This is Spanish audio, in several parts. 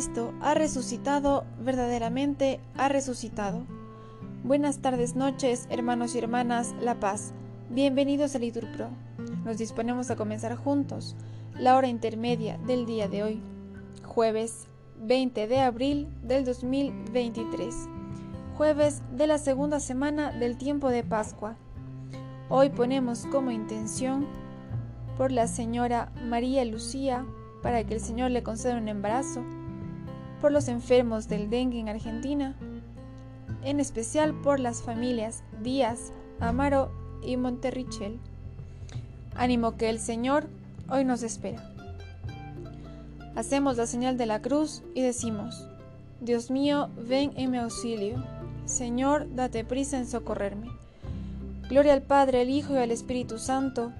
Cristo ha resucitado, verdaderamente ha resucitado. Buenas tardes, noches, hermanos y hermanas, La Paz. Bienvenidos a Liturpro. Nos disponemos a comenzar juntos la hora intermedia del día de hoy, jueves 20 de abril del 2023, jueves de la segunda semana del tiempo de Pascua. Hoy ponemos como intención por la señora María Lucía para que el Señor le conceda un embarazo, por los enfermos del dengue en Argentina, en especial por las familias Díaz, Amaro y Monterrichel. Ánimo que el Señor hoy nos espera. Hacemos la señal de la cruz y decimos, Dios mío, ven en mi auxilio. Señor, date prisa en socorrerme. Gloria al Padre, al Hijo y al Espíritu Santo,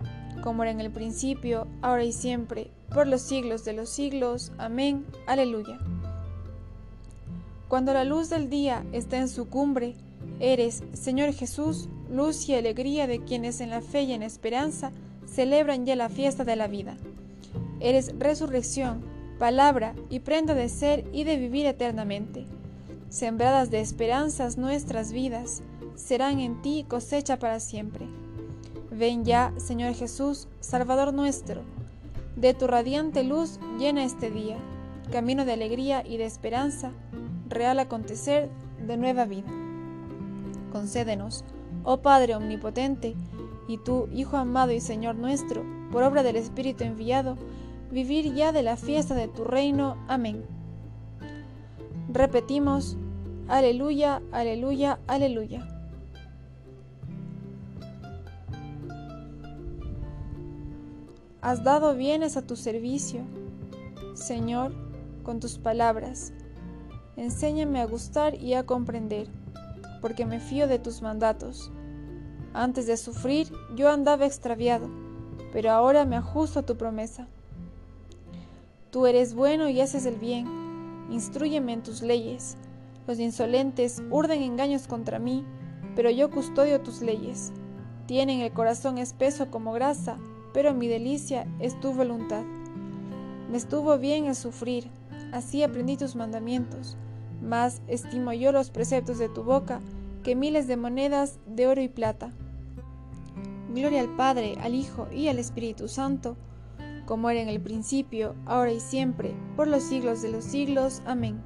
como era en el principio, ahora y siempre, por los siglos de los siglos. Amén. Aleluya. Cuando la luz del día está en su cumbre, eres, Señor Jesús, luz y alegría de quienes en la fe y en esperanza celebran ya la fiesta de la vida. Eres resurrección, palabra y prenda de ser y de vivir eternamente. Sembradas de esperanzas nuestras vidas, serán en ti cosecha para siempre. Ven ya, Señor Jesús, Salvador nuestro, de tu radiante luz llena este día, camino de alegría y de esperanza, real acontecer de nueva vida. Concédenos, oh Padre Omnipotente, y tú, Hijo amado y Señor nuestro, por obra del Espíritu enviado, vivir ya de la fiesta de tu reino. Amén. Repetimos, aleluya, aleluya, aleluya. Has dado bienes a tu servicio, Señor, con tus palabras. Enséñame a gustar y a comprender, porque me fío de tus mandatos. Antes de sufrir yo andaba extraviado, pero ahora me ajusto a tu promesa. Tú eres bueno y haces el bien, instruyeme en tus leyes. Los insolentes urden engaños contra mí, pero yo custodio tus leyes. Tienen el corazón espeso como grasa, pero mi delicia es tu voluntad. Me estuvo bien el sufrir, así aprendí tus mandamientos, más estimo yo los preceptos de tu boca que miles de monedas de oro y plata. Gloria al Padre, al Hijo y al Espíritu Santo, como era en el principio, ahora y siempre, por los siglos de los siglos. Amén.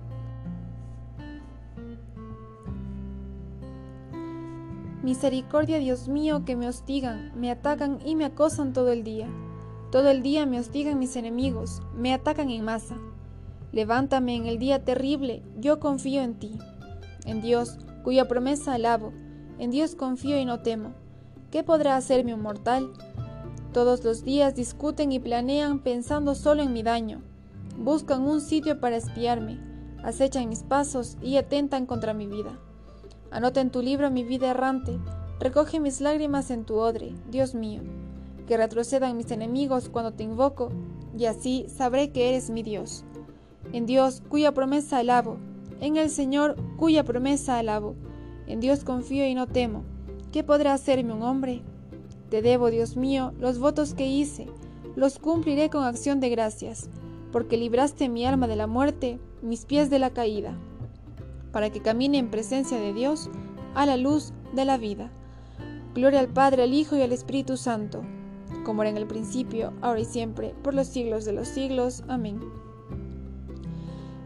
Misericordia, Dios mío, que me hostigan, me atacan y me acosan todo el día. Todo el día me hostigan mis enemigos, me atacan en masa. Levántame en el día terrible, yo confío en ti. En Dios, cuya promesa alabo, en Dios confío y no temo. ¿Qué podrá hacerme un mortal? Todos los días discuten y planean pensando solo en mi daño. Buscan un sitio para espiarme, acechan mis pasos y atentan contra mi vida. Anota en tu libro mi vida errante, recoge mis lágrimas en tu odre, Dios mío. Que retrocedan mis enemigos cuando te invoco, y así sabré que eres mi Dios. En Dios cuya promesa alabo, en el Señor cuya promesa alabo. En Dios confío y no temo. ¿Qué podrá hacerme un hombre? Te debo, Dios mío, los votos que hice, los cumpliré con acción de gracias, porque libraste mi alma de la muerte, mis pies de la caída para que camine en presencia de Dios a la luz de la vida. Gloria al Padre, al Hijo y al Espíritu Santo, como era en el principio, ahora y siempre, por los siglos de los siglos. Amén.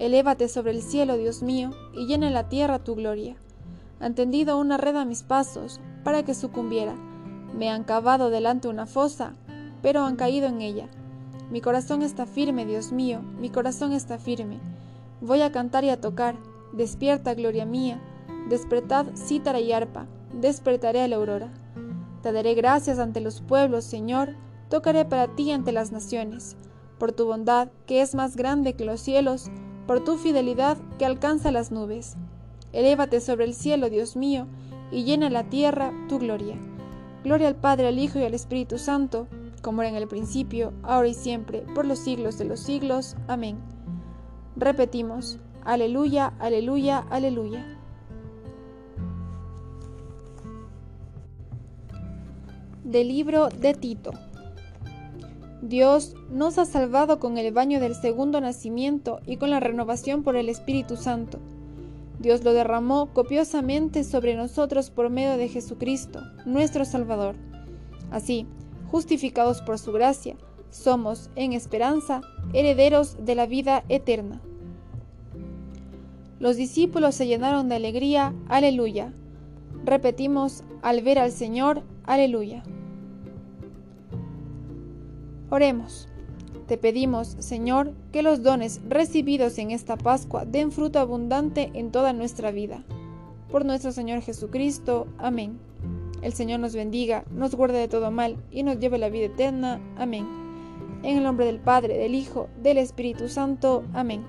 Elévate sobre el cielo, Dios mío, y llena la tierra tu gloria. Han tendido una red a mis pasos, para que sucumbiera. Me han cavado delante una fosa, pero han caído en ella. Mi corazón está firme, Dios mío, mi corazón está firme. Voy a cantar y a tocar, Despierta, gloria mía, despertad cítara y arpa, despertaré a la aurora. Te daré gracias ante los pueblos, Señor, tocaré para ti ante las naciones, por tu bondad, que es más grande que los cielos, por tu fidelidad que alcanza las nubes. Elévate sobre el cielo, Dios mío, y llena la tierra tu gloria. Gloria al Padre, al Hijo y al Espíritu Santo, como era en el principio, ahora y siempre, por los siglos de los siglos. Amén. Repetimos, aleluya, aleluya, aleluya. Del libro de Tito. Dios nos ha salvado con el baño del segundo nacimiento y con la renovación por el Espíritu Santo. Dios lo derramó copiosamente sobre nosotros por medio de Jesucristo, nuestro Salvador. Así, justificados por su gracia, somos, en esperanza, herederos de la vida eterna. Los discípulos se llenaron de alegría, aleluya. Repetimos, al ver al Señor, aleluya. Oremos. Te pedimos, Señor, que los dones recibidos en esta Pascua den fruto abundante en toda nuestra vida. Por nuestro Señor Jesucristo. Amén. El Señor nos bendiga, nos guarde de todo mal y nos lleve la vida eterna. Amén. En el nombre del Padre, del Hijo, del Espíritu Santo. Amén.